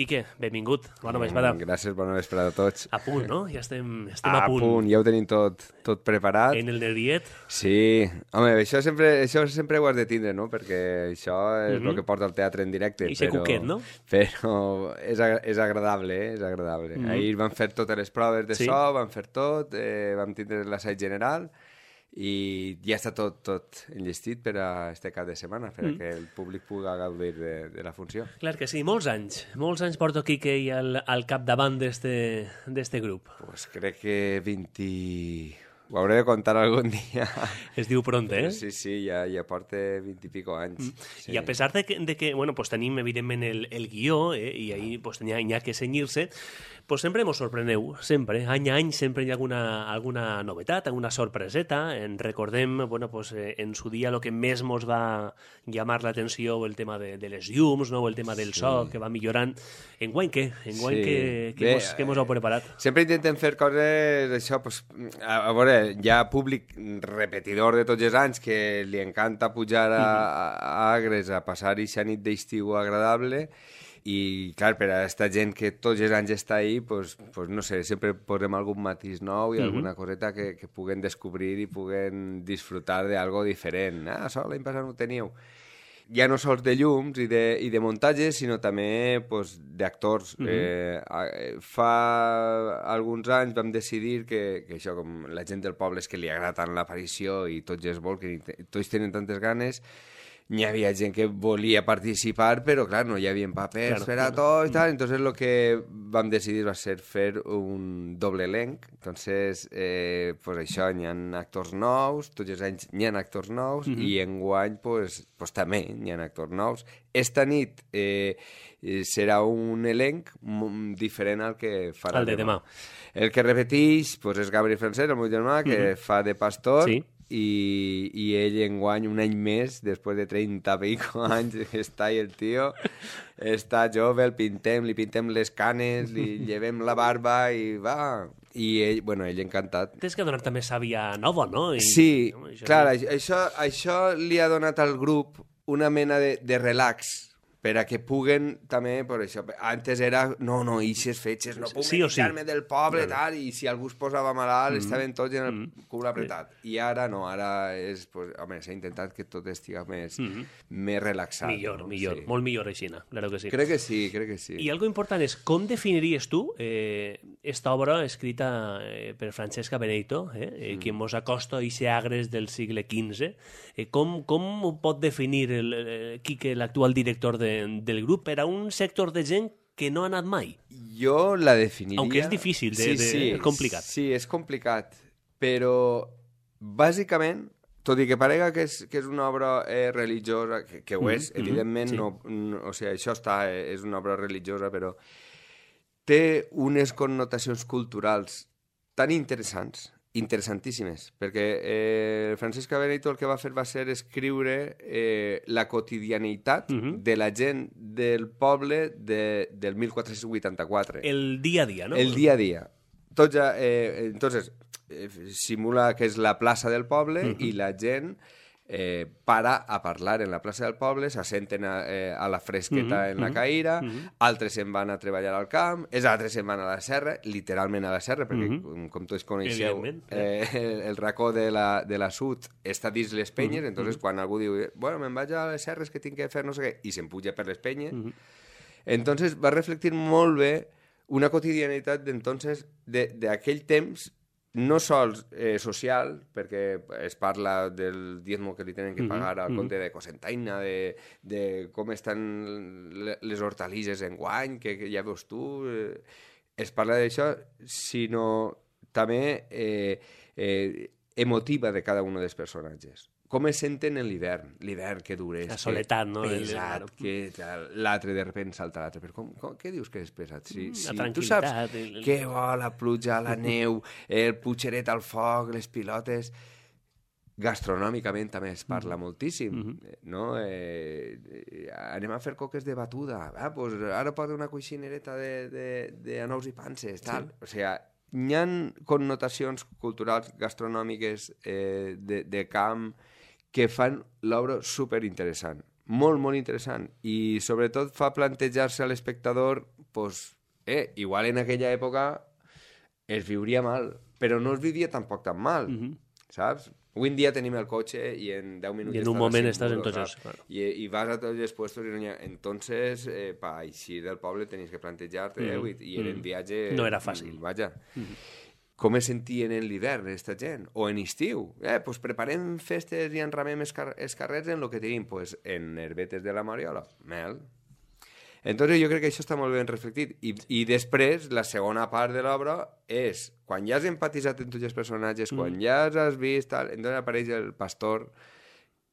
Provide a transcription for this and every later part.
Quique, benvingut. Bona vesprada. Mm, gràcies, bona vesprada a tots. A punt, no? Ja estem, estem a, a punt. punt, ja ho tenim tot, tot preparat. En el nerviet. Sí, home, això sempre, això sempre ho has de tindre, no? Perquè això és Mhm. el que porta el teatre en directe. I ser però, cuquet, no? Però és, és agradable, eh? És agradable. Mhm. Ahir vam fer totes les proves de Sí. so, vam fer tot, eh, vam tindre l'assaig general i ja està tot, tot enllestit per a este cap de setmana, per a Mm. que el públic pugui gaudir de, de la funció. Clar que sí, molts anys. Molts anys porto Quique i al, al capdavant d'este grup. Pues crec que 20... Ho hauré de contar algun dia. Es diu pront, eh? Sí, sí, ja, ja porta 20 i pico anys. Sí. I a pesar de que, de que bueno, pues tenim evidentment el, el guió eh, i ahí pues, n'hi ha, n'hi ha que cenyir-se, pues sempre mos sorpreneu, sempre. Any a any sempre hi ha alguna, alguna novetat, alguna sorpreseta. En recordem, bueno, pues, eh, en su dia el que més mos va llamar l'atenció el tema de, de les llums, no? o el tema del so, que va millorant. Enguany què? Enguany Sí. què, què, Bé, mos, què mos heu preparat? Sempre intentem fer coses, això, pues, a, a veure, hi ha públic repetidor de tots els anys que li encanta pujar a, a, a Agres a passar aquesta nit d'estiu agradable i, clar, per a aquesta gent que tots els anys està ahí, pues, pues, no sé, sempre posem algun matís nou i alguna coseta que, que puguen descobrir i puguen disfrutar d'algo diferent. Ah, això l'any passat no ho teníeu. Ja no sols de llums i de, i de muntatges, sinó també pues, d'actors. eh, a- eh, fa alguns anys vam decidir que, que això, com la gent del poble és que li agrada tant l'aparició i tots es vol, que tots tenen tantes ganes, n'hi havia gent que volia participar, però clar, no hi havia papers Claro, per a tot i tal, entonces lo que vam decidir va ser fer un doble elenc, entonces eh, pues això, n'hi ha actors nous, tots els anys n'hi ha actors nous i enguany pues, pues també n'hi ha actors nous. Esta nit eh, serà un elenc mm, diferent al que farà Al de demà. El que repeteix pues, és Gabriel Francesc, el meu germà, que fa de pastor, Sí. I, i ell enguany un any més, després de 30 pico anys, està ahí el tio, està jove, el pintem, li pintem les canes, li llevem la barba i va... I ell, bueno, ell encantat. Tens que donar també sàvia nova, no? I, Sí, no, això clar, això, això li ha donat al grup una mena de, de relax per a que puguen també, per això, antes era, no, no, ixes fetges, no puc Sí o sí. del poble, tal, i si algú es posava malalt, estaven tots en el cul apretat. I ara no, ara és, pues, home, s'ha intentat que tot estiga més, més relaxat. Millor, no? millor, Sí. molt millor així, claro que sí. Crec que sí, crec que sí. I algo important és, com definiries tu eh, esta obra escrita eh, per Francesca Benedito, eh, eh, Mm. qui mos acosta a ese agres del segle XV? Eh, com, com ho pot definir el, eh, Quique, l'actual director de, del grup, per a un sector de gent que no ha anat mai? Jo la definiria... Aunque és difícil de- de- és complicat. Sí, és complicat, però bàsicament, tot i que parega que és, que és una obra eh, religiosa, que, que ho és, evidentment, sí. no, no, o sigui, això està, eh, és una obra religiosa, però té unes connotacions culturals tan interessants, interessantíssimes, perquè eh, Francesc Benito el que va fer va ser escriure eh, la quotidianitat de la gent del poble de, del 1484 El dia a dia, no? el dia a dia. Tots, ja, eh, entonces, eh, simula que és la plaça del poble i la gent eh, para a parlar en la plaça del poble, s'assenten a, eh, a la fresqueta en la caïra, altres se'n van a treballar al camp, els altres se'n van a la serra, literalment a la serra, perquè com, com tots coneixeu, eh, el, el racó de la, de la sud està dins les penyes, entonces quan algú diu, bueno, me'n vaig a les serres que tinc que fer no sé què, i se'n puja per les penyes, entonces va reflectir molt bé una quotidianitat d'entonces de- d'aquell temps no sols eh, social, perquè es parla del diezmo que li tenen que pagar al comte de Cosentaina, de, de com estan le- les hortalisses en guany, que, que ja veus tu... Eh, es parla d'això, sinó també eh, eh, emotiva de cada un dels personatges. Com es senten en l'hivern, l'hivern que dura. La soledat, no? Pesat, que l'altre de repente salta l'altre. Però com, com, què dius que és pesat? Si, Mm, la si tu saps el- què vol la pluja, la neu, el putxeret al foc, les pilotes... Gastronòmicament també es parla moltíssim, no? Eh, eh, anem a fer coques de batuda. Ah, pues ara posa una coixinereta de, de, de anous i panses, tal. O sigui, hi ha connotacions culturals, gastronòmiques, eh, de, de camp, que fan l'obra super interessant. Molt, molt interessant. I sobretot fa plantejar-se a l'espectador pues, eh, igual en aquella època es viuria mal, però no es vivia tampoc tan mal, mm -hmm. saps? Avui en dia tenim el cotxe i en 10 minuts I en un moment estàs en tots els... Claro. I, I vas a tots els puestos i no hi ha... Entonces, eh, pa així del poble tenies que plantejar-te, mm -hmm. eh, i, i en mm. viatge... No era fàcil. Vaja. Mm -hmm com es sentien en l'hivern, aquesta gent, o en estiu. Eh, pues preparem festes i enramem els, car els carrers en el que tenim, pues, en herbetes de la Mariola, mel. Entonces jo crec que això està molt ben reflectit. I, i després, la segona part de l'obra és, quan ja has empatitzat amb tots els personatges, mm. quan ja has vist, tal, entonces apareix el pastor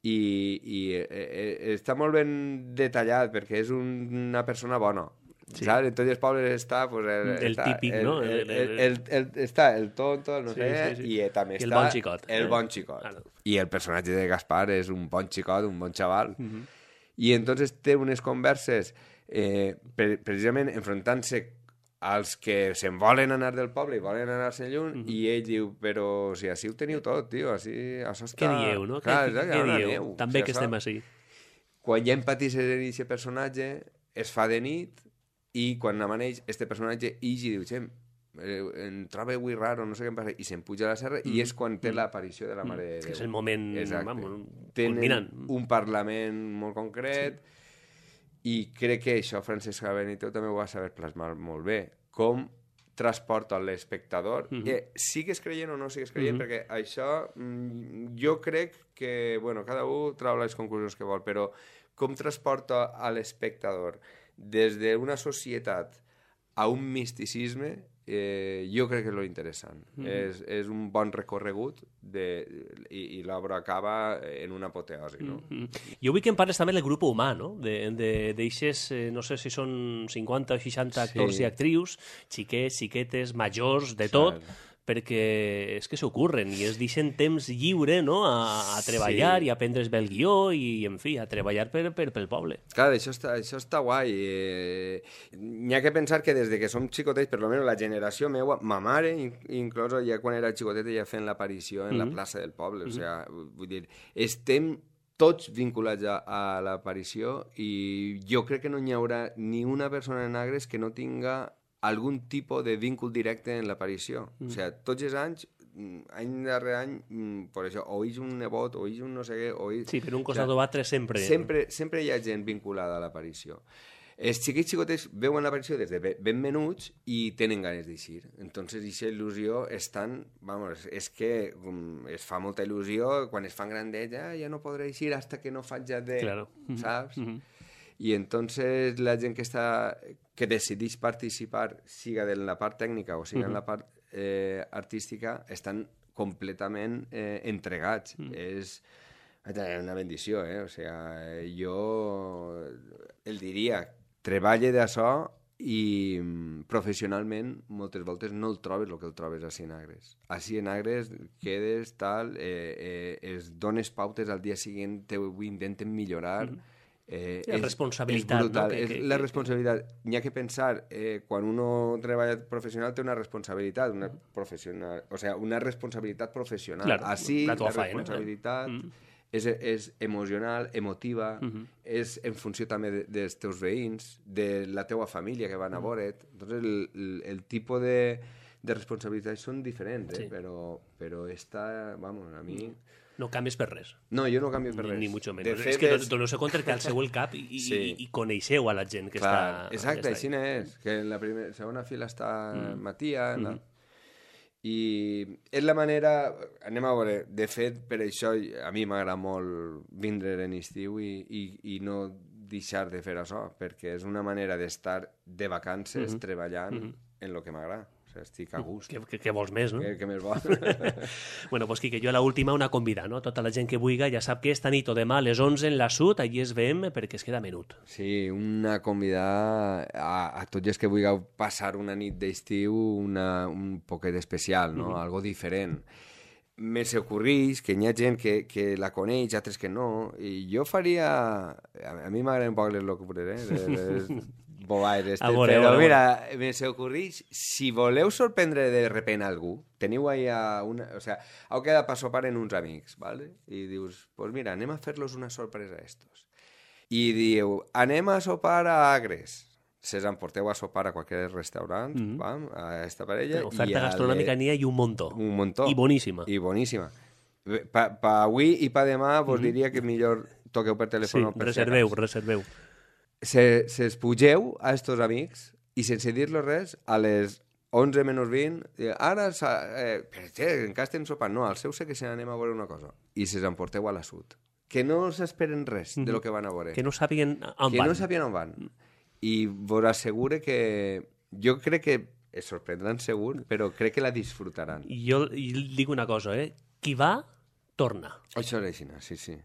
i, i eh, eh, està molt ben detallat perquè és un, una persona bona Sí. ¿Sabes? En tots els pobles està... Pues, el, el està, típic, el, no? El, el, el, el, està el tonto, no sí, sé, sí, sí. i també està... el bon xicot. El eh? bon xicot. Claro. I el personatge de Gaspar és un bon xicot, un bon xaval. Uh -huh. I entonces té unes converses eh, per, precisament enfrontant-se als que se'n volen anar del poble i volen anar-se'n lluny, uh -huh. i ell diu, però si així ho teniu tot, tio, així, això està... Què dieu, no? Clar, què, què, què dieu? Neu. També sigui, que estem així. Quan ja empatisses en aquest personatge, es fa de nit, i quan amaneix, este personatge ix i diu, xem, eh, em troba avui raro, no sé què em passa, i se'n puja a la serra, mm. i és quan té mm. l'aparició de la Mare de Déu. És el moment, vamos, Tenen culminant. un parlament molt concret, sí. i crec que això Francesca Benito també ho va saber plasmar molt bé, com transporta l'espectador, mm -hmm. eh, sigues creient o no sigues creient, mm -hmm. perquè això mm, jo crec que, bueno, cada un trau les conclusions que vol, però com transporta a l'espectador des d'una societat a un misticisme eh, jo crec que és lo interessant. Mm -hmm. és, és un bon recorregut de, i, i l'obra acaba en una apoteosi. No? Mm -hmm. Jo vull que em parles també del grup humà, no? D'eixes, eh, no sé si són 50 o 60 actors sí. i actrius, xiquets, xiquetes, majors, de tot, sí perquè és que s'ocorren i es deixen temps lliure no? a, a treballar sí. i a prendre's bé el guió i, en fi, a treballar per, per, pel poble. Clar, això està, això està guai. Eh, N'hi ha que pensar que des de que som xicotets, per almenys la generació meua, ma mare, inclòs ja quan era xicoteta, ja fent l'aparició en mm -hmm. la mhm. plaça del poble. Mm -hmm. O sigui, vull dir, estem tots vinculats a, a l'aparició i jo crec que no hi haurà ni una persona en Agres que no tinga algun tipus de vincul directe en l'aparició. Mm. O sigui, tots els anys, mm, any darrere any, mm, per això, o és un nebot, o és un no sé què, o és... Sí, per un costat o, sigui, o altre sempre... Sempre, sempre hi ha gent vinculada a l'aparició. Els xiquets xicotes veuen l'aparició des de ben menuts i tenen ganes d'eixir. Entonces, aquesta il·lusió és tan... Vamos, és que um, es fa molta il·lusió, quan es fan grandets, ja, ja no podré eixir hasta que no faig ja de... Claro. Saps? Mm -hmm. I entonces la gent que està que decideix participar, siga en la part tècnica o siga uh -huh. en la part eh, artística, estan completament eh, entregats. -huh. És una bendició, eh? O sigui, jo el diria, treballa d'això i mm, professionalment moltes voltes no el trobes el que el trobes a Sinagres. A Sinagres quedes tal, eh, eh, es dones pautes al dia següent, ho intenten millorar, -huh Eh, la és, responsabilitat. És brutal. No? Que, és que, la responsabilitat. N'hi ha que pensar, eh, quan uno treballa professional té una responsabilitat, una, professional, o sea, una responsabilitat professional. Claro, Així, la, la faena, responsabilitat mm. és, és emocional, emotiva, mm -hmm. és en funció també de, dels teus veïns, de la teua família que van a mm. veure't. Entonces, el, el, el tipus de, de responsabilitats són diferents, eh? sí. però, però esta, vamos, a mi... Mm no canvies per res. No, jo no canvio per res. Ni, ni mucho menos. De és que és... doneu-se compte que al seu el cap i, sí. i, i coneixeu a la gent que Clar, està... Exacte, així és. Que en la primera, segona fila està mm. Matia, mm. La... i és la manera... Anem a veure, de fet, per això a mi m'agrada molt vindre en estiu i, i, i no deixar de fer això, perquè és una manera d'estar de vacances mm -hmm. treballant mm -hmm. en lo que m'agrada estic a gust. Què, què, què vols més, no? Què, què més vols? bueno, pues Quique, jo a l'última una convida, no? Tota la gent que vulgui ja sap que esta nit o demà a les 11 en la Sud, allí es veiem perquè es queda menut. Sí, una convida a, a tots els que vulgueu passar una nit d'estiu un poquet especial, no? Mm -hmm. Algo diferent me s'ocorrís que hi ha gent que, que la coneix, altres que no, i jo faria... A, a mi m'agraden un poc les locures, eh? Les, les, bobaires. Este, veure, però veure, mira, me s'ocorreix, si voleu sorprendre de repent algú, teniu a una... O sea, heu quedat per sopar en uns amics, ¿vale? i dius, pues mira, anem a fer-los una sorpresa a estos. I diu, anem a sopar a Agres, se emporteu a sopar a qualsevol restaurant, mm -hmm. vam, a esta parella... Oferta gastronòmica n'hi ha i un montó. Un montó. I boníssima. I boníssima. Pa, pa avui i pa demà vos mm -hmm. diria que millor toqueu per telèfon sí, per reserveu, reserveu. Se, se espugeu a estos amics i sense dir-los res, a les 11 menys 20, ara, eh, què, encara estem sopant. No, al seu sé que se n'anem a veure una cosa. I se s'emporteu a la sud. Que no s'esperen res de lo que van a veure. Que no sàpiguen on que van. no sàpiguen on van. I vos assegure que... Jo crec que es sorprendran segur, però crec que la disfrutaran. Jo, jo dic una cosa, eh? Qui va, torna. Això és així, sí, sí.